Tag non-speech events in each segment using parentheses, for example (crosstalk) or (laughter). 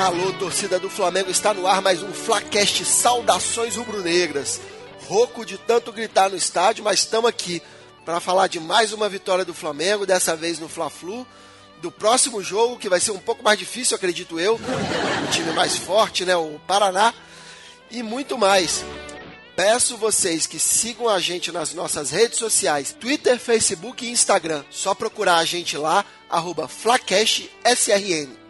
Alô, torcida do Flamengo, está no ar mais um Flacast Saudações Rubro-Negras. Roco de tanto gritar no estádio, mas estamos aqui para falar de mais uma vitória do Flamengo, dessa vez no Fla-Flu, do próximo jogo, que vai ser um pouco mais difícil, acredito eu, o time mais forte, né, o Paraná, e muito mais. Peço vocês que sigam a gente nas nossas redes sociais, Twitter, Facebook e Instagram. Só procurar a gente lá, arroba.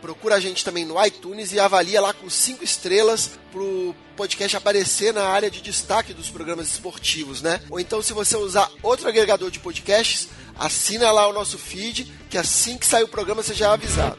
Procura a gente também no iTunes e avalia lá com cinco estrelas pro podcast aparecer na área de destaque dos programas esportivos, né? Ou então, se você usar outro agregador de podcasts, assina lá o nosso feed, que assim que sair o programa você já é avisado.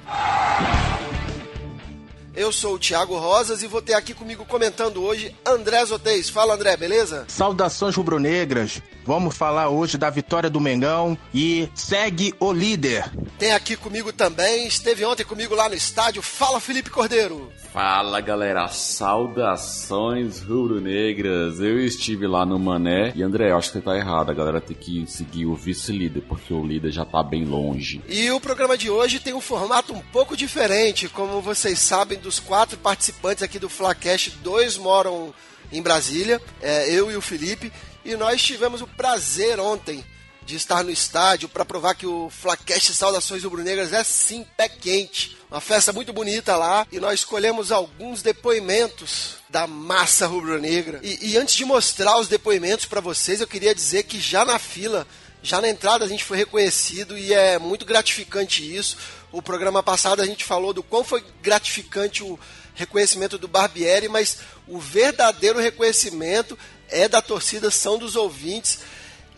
Eu sou o Thiago Rosas e vou ter aqui comigo comentando hoje André Zotez. Fala André, beleza? Saudações rubro-negras. Vamos falar hoje da vitória do Mengão e segue o líder. Tem aqui comigo também, esteve ontem comigo lá no estádio. Fala Felipe Cordeiro. Fala galera, saudações rubro-negras. Eu estive lá no Mané e André, acho que você tá errado. A galera tem que seguir o vice-líder, porque o líder já tá bem longe. E o programa de hoje tem um formato um pouco diferente. Como vocês sabem, dos quatro participantes aqui do Flacast, dois moram em Brasília, é, eu e o Felipe, e nós tivemos o prazer ontem de estar no estádio para provar que o Flacast Saudações Rubro-Negras é sim pé quente. Uma festa muito bonita lá e nós escolhemos alguns depoimentos da massa rubro-negra. E, e antes de mostrar os depoimentos para vocês, eu queria dizer que já na fila, já na entrada a gente foi reconhecido e é muito gratificante isso. O programa passado a gente falou do quão foi gratificante o reconhecimento do Barbieri, mas o verdadeiro reconhecimento é da torcida, são dos ouvintes.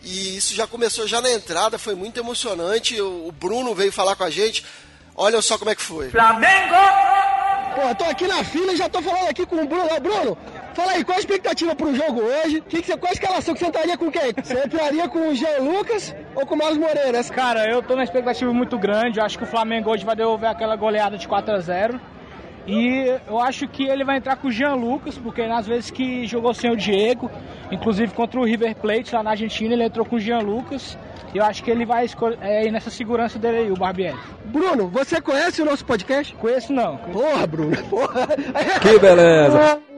E isso já começou já na entrada, foi muito emocionante. O Bruno veio falar com a gente. Olha só como é que foi. Flamengo! Pô, tô aqui na fila e já tô falando aqui com o Bruno. Ô, Bruno, fala aí, qual a expectativa pro jogo hoje? Que que você, qual a escalação que você entraria com quem? Você entraria com o Jean Lucas ou com o Marlos Moreira? Cara, eu tô na expectativa muito grande. Eu acho que o Flamengo hoje vai devolver aquela goleada de 4 a 0 e eu acho que ele vai entrar com o Jean Lucas, porque nas vezes que jogou sem o Diego, inclusive contra o River Plate lá na Argentina, ele entrou com o Jean Lucas. E eu acho que ele vai é, ir nessa segurança dele aí, o Barbieri. Bruno, você conhece o nosso podcast? Conheço não. Porra, Bruno, porra. Que beleza. (laughs)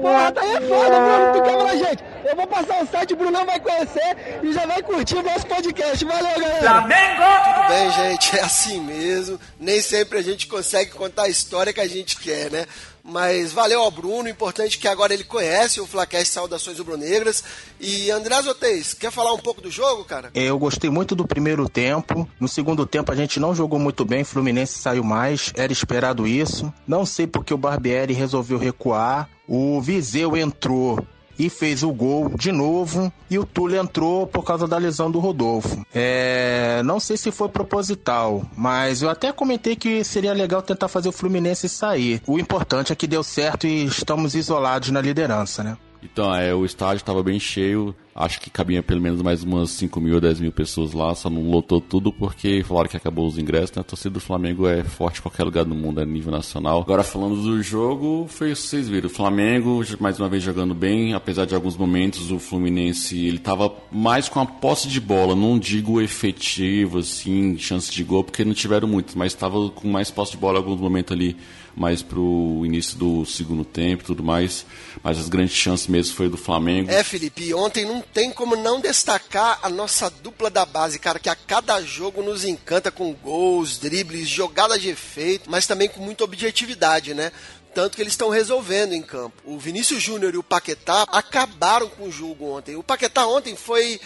Porra, tá aí é foda, Bruno, tu quebra a gente. Eu vou passar o site, o Brunão vai conhecer e já vai curtir o nosso podcast. Valeu, galera. Flamengo! Tudo bem, gente, é assim mesmo. Nem sempre a gente consegue contar a história que a gente quer, né? Mas valeu ao Bruno, importante que agora ele conhece o Flacast Saudações Rubro-Negras. E André Zotez, quer falar um pouco do jogo, cara? Eu gostei muito do primeiro tempo. No segundo tempo a gente não jogou muito bem, Fluminense saiu mais, era esperado isso. Não sei porque o Barbieri resolveu recuar. O Viseu entrou e fez o gol de novo. E o Túlio entrou por causa da lesão do Rodolfo. É, não sei se foi proposital, mas eu até comentei que seria legal tentar fazer o Fluminense sair. O importante é que deu certo e estamos isolados na liderança, né? Então, é, o estádio estava bem cheio. Acho que cabia pelo menos mais umas 5 mil, 10 mil pessoas lá. Só não lotou tudo porque falaram que acabou os ingressos. Né? A torcida do Flamengo é forte em qualquer lugar do mundo, é nível nacional. Agora, falando do jogo, foi isso que vocês viram. O Flamengo, mais uma vez, jogando bem. Apesar de alguns momentos, o Fluminense ele estava mais com a posse de bola. Não digo efetivo, assim, chance de gol, porque não tiveram muitos. Mas estava com mais posse de bola em alguns momentos ali mais pro início do segundo tempo e tudo mais. Mas as grandes chances mesmo foi do Flamengo. É, Felipe, ontem não tem como não destacar a nossa dupla da base, cara, que a cada jogo nos encanta com gols, dribles, jogadas de efeito, mas também com muita objetividade, né? Tanto que eles estão resolvendo em campo. O Vinícius Júnior e o Paquetá acabaram com o jogo ontem. O Paquetá ontem foi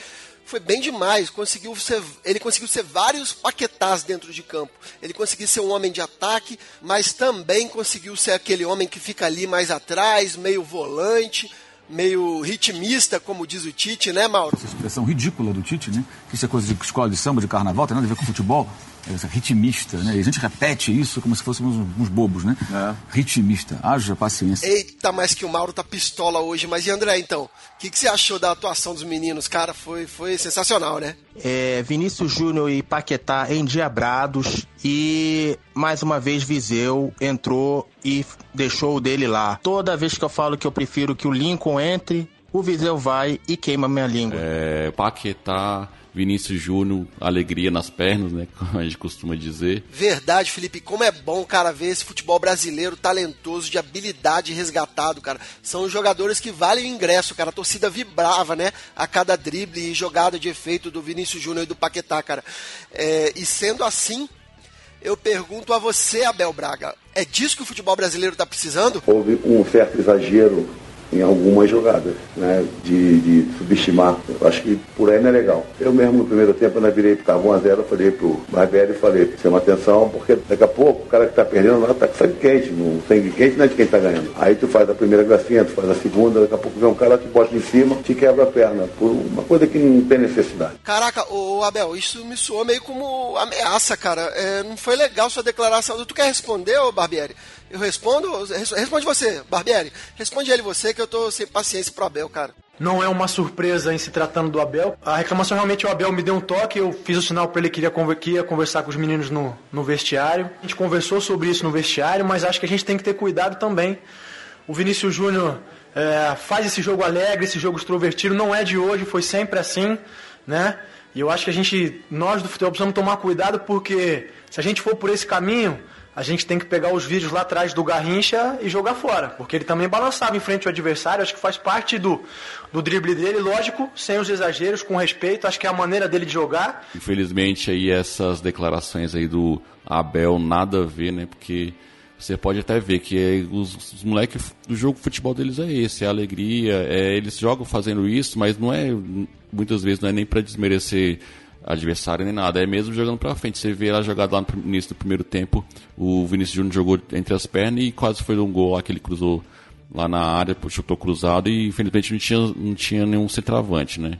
foi bem demais. Conseguiu ser, ele conseguiu ser vários paquetás dentro de campo. Ele conseguiu ser um homem de ataque, mas também conseguiu ser aquele homem que fica ali mais atrás, meio volante, meio ritmista, como diz o Tite, né, Mauro? Essa expressão ridícula do Tite, né? Que isso é coisa de escola de samba, de carnaval, tem nada a ver com futebol ritmista, né? E a gente repete isso como se fôssemos uns bobos, né? É. Ritmista, haja paciência. Eita, mas que o Mauro tá pistola hoje. Mas e André, então? O que, que você achou da atuação dos meninos? Cara, foi, foi sensacional, né? É, Vinícius Júnior e Paquetá endiabrados e mais uma vez Viseu entrou e deixou o dele lá. Toda vez que eu falo que eu prefiro que o Lincoln entre, o Viseu vai e queima minha língua. É, Paquetá, Vinícius Júnior, alegria nas pernas, né? Como a gente costuma dizer. Verdade, Felipe. Como é bom, cara, ver esse futebol brasileiro talentoso, de habilidade resgatado, cara. São jogadores que valem o ingresso, cara. A torcida vibrava, né? A cada drible e jogada de efeito do Vinícius Júnior e do Paquetá, cara. É, e sendo assim, eu pergunto a você, Abel Braga, é disso que o futebol brasileiro está precisando? Houve um certo exagero em algumas jogadas, né, de, de, subestimar. Eu acho que por aí não é legal. Eu mesmo no primeiro tempo, eu virei para 1x0, falei pro Barbieri falei, chama atenção, porque daqui a pouco o cara que está perdendo lá está com sangue quente, no sangue quente não é de quem está ganhando. Aí tu faz a primeira gracinha, tu faz a segunda, daqui a pouco vem um cara que bota em cima, te quebra a perna, por uma coisa que não tem necessidade. Caraca, ô Abel, isso me soou meio como ameaça, cara. É, não foi legal sua declaração. Tu quer responder, ô Barbieri? Eu respondo? Responde você, Barbieri. Responde ele você, que eu tô sem paciência pro Abel, cara. Não é uma surpresa em se tratando do Abel. A reclamação realmente o Abel me deu um toque, eu fiz o sinal para ele que ia conversar com os meninos no, no vestiário. A gente conversou sobre isso no vestiário, mas acho que a gente tem que ter cuidado também. O Vinícius Júnior é, faz esse jogo alegre, esse jogo extrovertido, não é de hoje, foi sempre assim, né? E eu acho que a gente, nós do futebol, precisamos tomar cuidado porque se a gente for por esse caminho, a gente tem que pegar os vídeos lá atrás do Garrincha e jogar fora, porque ele também balançava em frente ao adversário, acho que faz parte do, do drible dele, lógico, sem os exageros, com respeito, acho que é a maneira dele de jogar. Infelizmente aí essas declarações aí do Abel nada a ver, né, porque você pode até ver que é, os, os moleques do jogo de futebol deles é esse, é a alegria, é, eles jogam fazendo isso, mas não é, muitas vezes não é nem para desmerecer adversário nem nada, é mesmo jogando pra frente. Você vê lá jogado lá no início do primeiro tempo, o Vinícius Júnior jogou entre as pernas e quase foi um gol lá que ele cruzou lá na área, chutou cruzado e infelizmente não tinha, não tinha nenhum centroavante, né?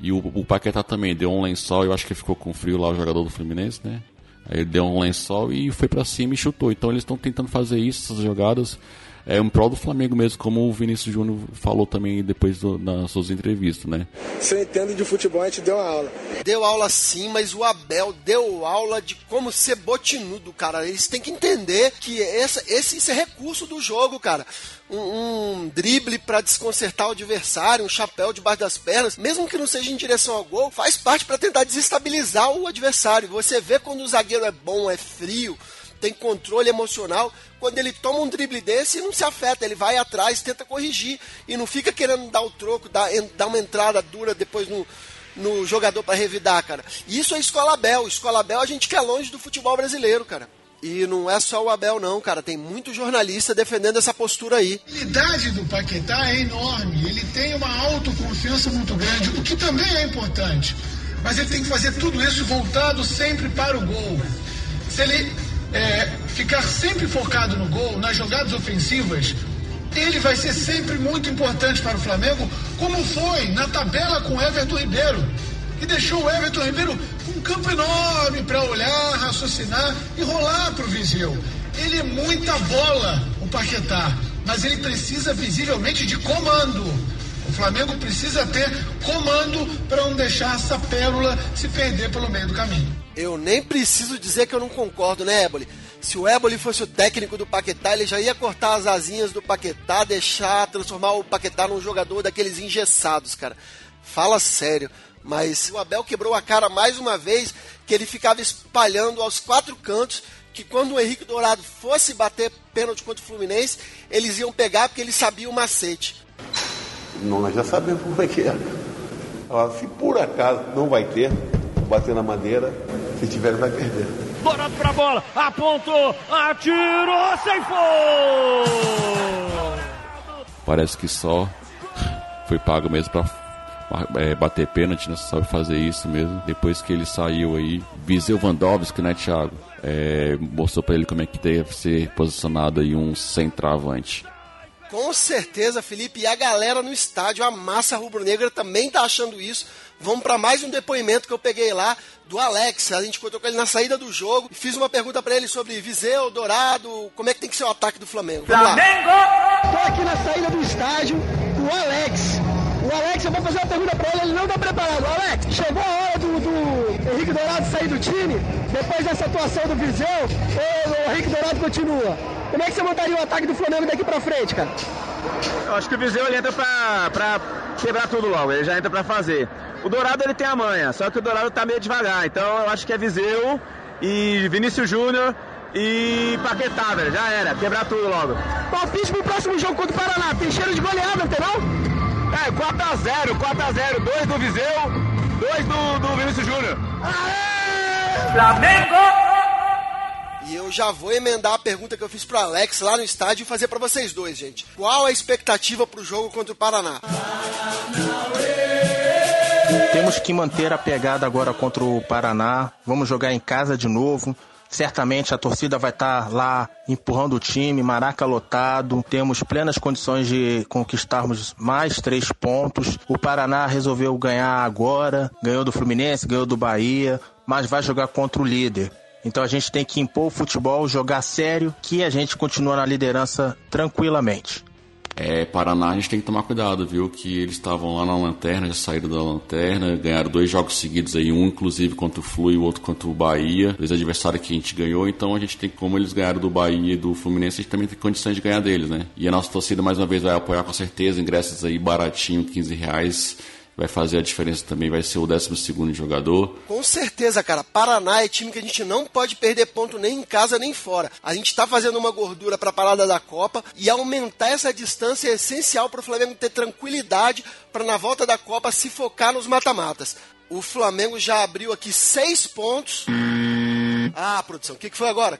E o, o Paquetá também deu um lençol, eu acho que ficou com frio lá o jogador do Fluminense, né? Aí ele deu um lençol e foi para cima e chutou. Então eles estão tentando fazer isso, essas jogadas é um prol do Flamengo mesmo, como o Vinícius Júnior falou também depois do, nas suas entrevistas, né? Se eu entendo de futebol, a gente deu aula. Deu aula sim, mas o Abel deu aula de como ser botinudo, cara. Eles têm que entender que esse, esse, esse é recurso do jogo, cara. Um, um, drible para desconcertar o adversário, um chapéu debaixo das pernas, mesmo que não seja em direção ao gol, faz parte para tentar desestabilizar o adversário. Você vê quando o zagueiro é bom, é frio, tem controle emocional. Quando ele toma um drible desse, não se afeta, ele vai atrás, tenta corrigir e não fica querendo dar o troco, dar, dar uma entrada dura depois no, no jogador para revidar, cara. Isso é escola Abel. Escola Abel a gente quer longe do futebol brasileiro, cara. E não é só o Abel, não, cara. Tem muito jornalista defendendo essa postura aí. A habilidade do Paquetá é enorme. Ele tem uma autoconfiança muito grande, o que também é importante. Mas ele tem que fazer tudo isso voltado sempre para o gol. Se ele é, ficar sempre focado no gol, nas jogadas ofensivas, ele vai ser sempre muito importante para o Flamengo, como foi na tabela com Everton Ribeiro, que deixou o Everton Ribeiro com um campo enorme para olhar, raciocinar e rolar para o Viseu. Ele é muita bola, o Paquetá, mas ele precisa visivelmente de comando. O Flamengo precisa ter comando para não deixar essa pérola se perder pelo meio do caminho. Eu nem preciso dizer que eu não concordo, né, Éboli? Se o Éboli fosse o técnico do Paquetá, ele já ia cortar as asinhas do Paquetá, deixar, transformar o Paquetá num jogador daqueles engessados, cara. Fala sério. Mas o Abel quebrou a cara mais uma vez, que ele ficava espalhando aos quatro cantos que quando o Henrique Dourado fosse bater pênalti contra o Fluminense, eles iam pegar porque eles sabiam o macete. Não, nós já sabemos como é que é. Se por acaso não vai ter, bater na madeira, se tiver vai perder. Dourado pra bola, apontou, atirou, ceifou! Parece que só foi pago mesmo pra é, bater pênalti, não né? sabe fazer isso mesmo. Depois que ele saiu aí, Viseu Vandovski, né, Thiago? É, mostrou para ele como é que deve ser posicionado aí um centroavante. Com certeza, Felipe, e a galera no estádio, a massa rubro-negra também tá achando isso. Vamos para mais um depoimento que eu peguei lá do Alex. A gente encontrou com ele na saída do jogo e fiz uma pergunta para ele sobre Viseu, Dourado, como é que tem que ser o ataque do Flamengo. Vamos Flamengo! Lá. Tô aqui na saída do estádio com o Alex. O Alex, eu vou fazer uma pergunta para ele, ele não tá preparado. Alex, chegou a hora do, do Henrique Dourado sair do time? Depois dessa atuação do Viseu, ou o Henrique Dourado continua? Como é que você montaria o ataque do Flamengo daqui para frente, cara? Eu acho que o Viseu ele entra pra, pra quebrar tudo logo, ele já entra para fazer. O Dourado ele tem a manha, só que o Dourado tá meio devagar, então eu acho que é Viseu e Vinícius Júnior e Paquetá, velho, já era, quebrar tudo logo. Palpite pro próximo jogo contra o Paraná, tem cheiro de goleada, não tem não? É, 4x0, 4x0, 2 do Viseu, 2 do, do Vinícius Júnior. Flamengo! Eu já vou emendar a pergunta que eu fiz pro Alex lá no estádio e fazer para vocês dois, gente. Qual a expectativa pro jogo contra o Paraná? Temos que manter a pegada agora contra o Paraná. Vamos jogar em casa de novo. Certamente a torcida vai estar lá empurrando o time, maraca lotado. Temos plenas condições de conquistarmos mais três pontos. O Paraná resolveu ganhar agora, ganhou do Fluminense, ganhou do Bahia, mas vai jogar contra o líder. Então a gente tem que impor o futebol, jogar sério, que a gente continua na liderança tranquilamente. É, Paraná a gente tem que tomar cuidado, viu? Que eles estavam lá na lanterna, já saíram da lanterna, ganharam dois jogos seguidos aí, um inclusive contra o Flu e o outro contra o Bahia, dois adversários que a gente ganhou, então a gente tem, como eles ganharam do Bahia e do Fluminense, a gente também tem condições de ganhar deles, né? E a nossa torcida mais uma vez vai apoiar com certeza, ingressos aí baratinho, 15 reais vai fazer a diferença também, vai ser o 12 jogador. Com certeza, cara. Paraná é time que a gente não pode perder ponto nem em casa nem fora. A gente está fazendo uma gordura para a parada da Copa e aumentar essa distância é essencial para o Flamengo ter tranquilidade para na volta da Copa se focar nos mata-matas. O Flamengo já abriu aqui seis pontos. Ah, produção, o que, que foi agora?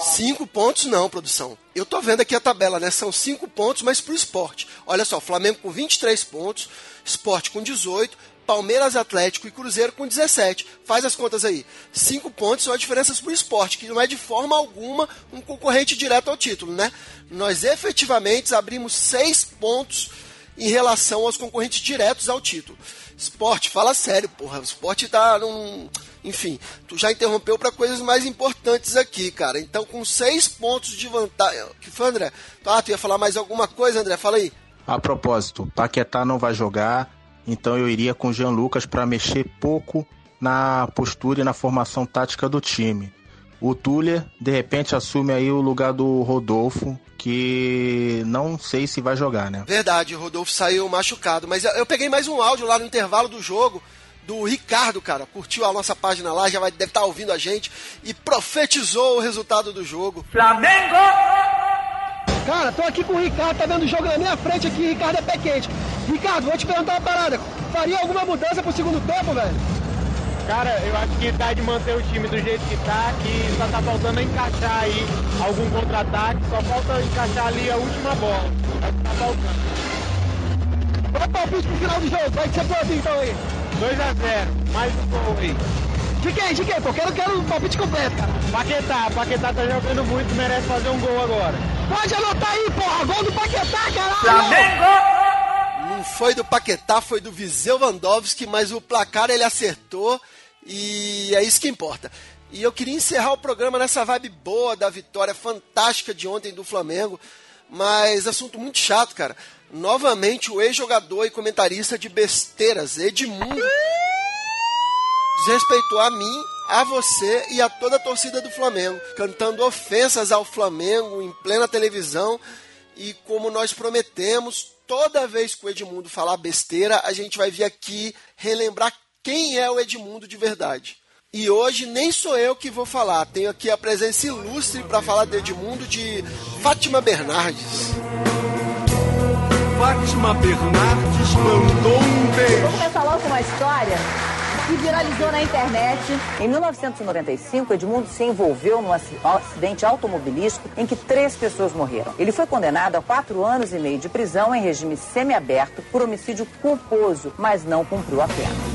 Cinco pontos não, produção. Eu tô vendo aqui a tabela, né? São cinco pontos, mas pro esporte. Olha só, Flamengo com 23 pontos, esporte com 18, Palmeiras Atlético e Cruzeiro com 17. Faz as contas aí. Cinco pontos são as diferenças pro esporte, que não é de forma alguma um concorrente direto ao título, né? Nós efetivamente abrimos seis pontos em relação aos concorrentes diretos ao título. Esporte, fala sério, porra. O esporte tá num. Enfim, tu já interrompeu para coisas mais importantes aqui, cara. Então, com seis pontos de vantagem. que foi, André? Ah, tu ia falar mais alguma coisa, André? Fala aí. A propósito, Paquetá não vai jogar, então eu iria com Jean Lucas para mexer pouco na postura e na formação tática do time. O Tuller, de repente, assume aí o lugar do Rodolfo, que não sei se vai jogar, né? Verdade, o Rodolfo saiu machucado. Mas eu peguei mais um áudio lá no intervalo do jogo do Ricardo, cara. Curtiu a nossa página lá, já vai, deve estar tá ouvindo a gente e profetizou o resultado do jogo. Flamengo! Cara, tô aqui com o Ricardo, tá vendo o jogo na minha frente aqui, Ricardo é pé quente. Ricardo, vou te perguntar uma parada. Faria alguma mudança pro segundo tempo, velho? Cara, eu acho que dá de manter o time do jeito que tá, que só tá faltando encaixar aí algum contra-ataque, só falta encaixar ali a última bola. Tá faltando. É o palpite pro final do jogo? Vai ser quanto então aí? 2x0, mais um gol aí. De quem? De quem? Pô, quero, quero o palpite completo, cara. Paquetá, Paquetá tá jogando muito, merece fazer um gol agora. Pode anotar aí, porra, gol do Paquetá, caralho! Flamengo! Não foi do Paquetá, foi do Viseu Vandowski, mas o placar ele acertou e é isso que importa. E eu queria encerrar o programa nessa vibe boa da vitória fantástica de ontem do Flamengo, mas assunto muito chato, cara. Novamente o ex-jogador e comentarista de besteiras, Edmundo, desrespeitou a mim, a você e a toda a torcida do Flamengo, cantando ofensas ao Flamengo em plena televisão. E como nós prometemos, toda vez que o Edmundo falar besteira, a gente vai vir aqui relembrar quem é o Edmundo de verdade. E hoje nem sou eu que vou falar, tenho aqui a presença ilustre para falar de Edmundo de Fátima Bernardes. Fátima Bernardes mandou um beijo. Vou começar logo com uma história que viralizou na internet. Em 1995, Edmundo se envolveu num acidente automobilístico em que três pessoas morreram. Ele foi condenado a quatro anos e meio de prisão em regime semiaberto por homicídio culposo, mas não cumpriu a pena.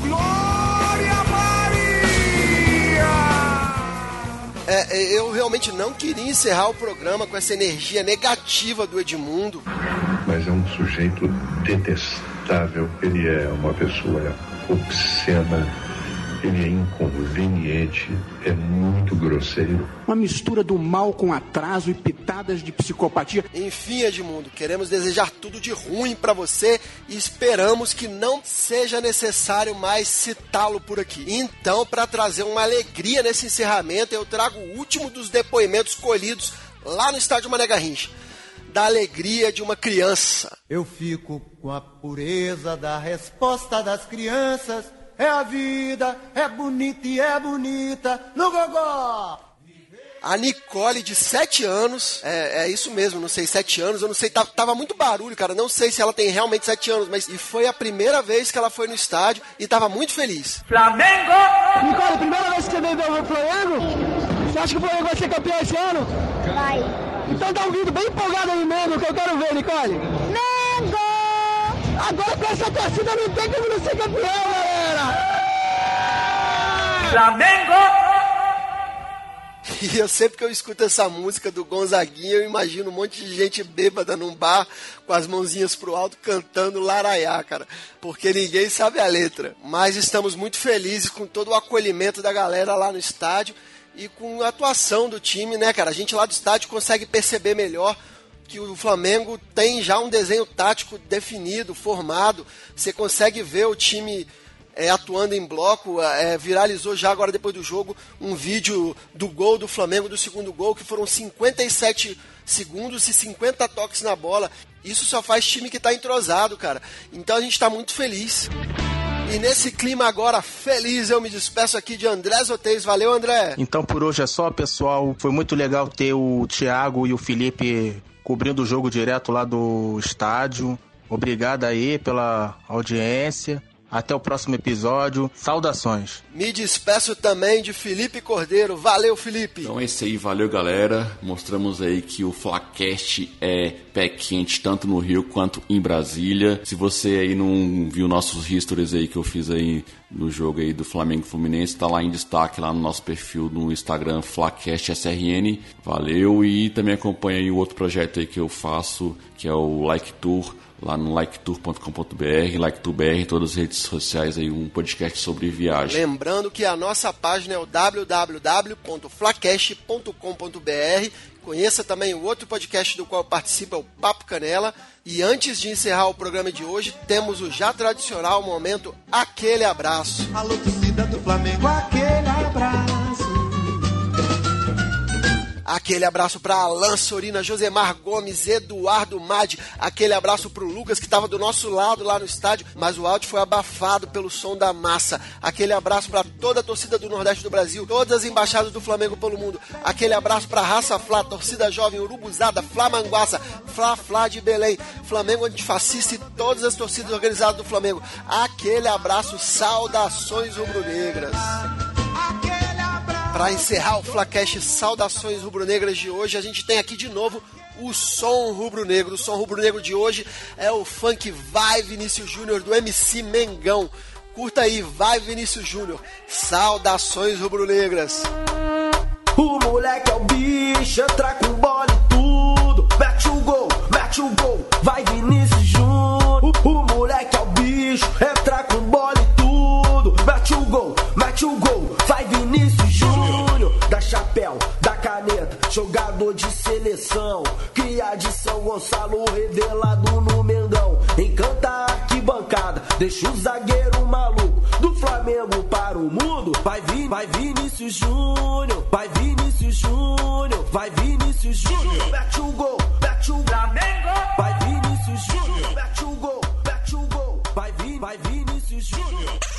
É, eu realmente não queria encerrar o programa com essa energia negativa do Edmundo. Mas é um sujeito detestável. Ele é uma pessoa obscena, ele é inconveniente, é muito grosseiro. Uma mistura do mal com atraso e pitadas de psicopatia. Enfim, Edmundo, queremos desejar tudo de ruim para você e esperamos que não seja necessário mais citá-lo por aqui. Então, para trazer uma alegria nesse encerramento, eu trago o último dos depoimentos colhidos lá no estádio Mané Garrincha. da alegria de uma criança. Eu fico com a pureza da resposta das crianças. É a vida, é bonita e é bonita no gogó. A Nicole, de 7 anos, é, é, isso mesmo, não sei, 7 anos, eu não sei, tava, tava, muito barulho, cara, não sei se ela tem realmente 7 anos, mas e foi a primeira vez que ela foi no estádio e tava muito feliz. Flamengo! Nicole, primeira vez que você veio ver o Flamengo? Você acha que o Flamengo vai ser campeão esse ano? Vai. Então dá um vídeo bem empolgado aí mesmo, que eu quero ver, Nicole. Mengo! Agora com essa torcida não tem como não ser campeão, galera! Flamengo! E eu sempre que eu escuto essa música do Gonzaguinha, eu imagino um monte de gente bêbada num bar com as mãozinhas pro alto cantando Laraiá, cara. Porque ninguém sabe a letra. Mas estamos muito felizes com todo o acolhimento da galera lá no estádio e com a atuação do time, né, cara? A gente lá do estádio consegue perceber melhor que o Flamengo tem já um desenho tático definido, formado. Você consegue ver o time é, atuando em bloco. É, viralizou já agora depois do jogo um vídeo do gol do Flamengo, do segundo gol, que foram 57 segundos e 50 toques na bola. Isso só faz time que está entrosado, cara. Então a gente está muito feliz. E nesse clima agora feliz, eu me despeço aqui de André Zotez. Valeu, André. Então por hoje é só, pessoal. Foi muito legal ter o Thiago e o Felipe cobrindo o jogo direto lá do estádio. Obrigado aí pela audiência. Até o próximo episódio. Saudações. Me despeço também de Felipe Cordeiro. Valeu, Felipe. Então é isso aí, valeu, galera. Mostramos aí que o Flacast é pé quente tanto no Rio quanto em Brasília. Se você aí não viu nossos histories aí que eu fiz aí no jogo aí do Flamengo Fluminense, tá lá em destaque lá no nosso perfil no Instagram Flacast SRN. Valeu e também acompanha aí o outro projeto aí que eu faço, que é o Like Tour lá no liketour.com.br, liketourbr, todas as redes sociais aí, um podcast sobre viagem. Lembrando que a nossa página é o www.flacast.com.br. Conheça também o outro podcast do qual participa, o Papo Canela. E antes de encerrar o programa de hoje, temos o já tradicional momento Aquele Abraço. Alô, torcida do Flamengo, aquele abraço. Aquele abraço para Alan Sorina, Josemar Gomes, Eduardo Madi. Aquele abraço para o Lucas que estava do nosso lado lá no estádio, mas o áudio foi abafado pelo som da massa. Aquele abraço para toda a torcida do Nordeste do Brasil, todas as embaixadas do Flamengo pelo mundo. Aquele abraço para Raça Flá, torcida jovem, Urubuzada, Flamanguaça, Flá Flá de Belém, Flamengo antifascista e todas as torcidas organizadas do Flamengo. Aquele abraço, saudações rubro-negras. Para encerrar o Flacast Saudações Rubro-Negras de hoje, a gente tem aqui de novo o som rubro-negro. O som rubro-negro de hoje é o funk Vai Vinícius Júnior do MC Mengão. Curta aí, Vai Vinícius Júnior. Saudações rubro-negras. O moleque é o bicho, entra com bola e tudo. Mete o gol, mete o gol, vai Vinícius Júnior. O moleque é o bicho, papel, da caneta, jogador de seleção. Cria de São Gonçalo, revelado no Mendão Encanta a arquibancada, deixa o zagueiro maluco. Do Flamengo para o mundo, vai vir, vai Vinícius Júnior, vai Vinícius Júnior, vai Vinícius Júnior. Mete o gol, mete o Flamengo. Vai Vinícius Júnior, mete o gol, mete o gol. Vai vir, vai Vinícius Júnior.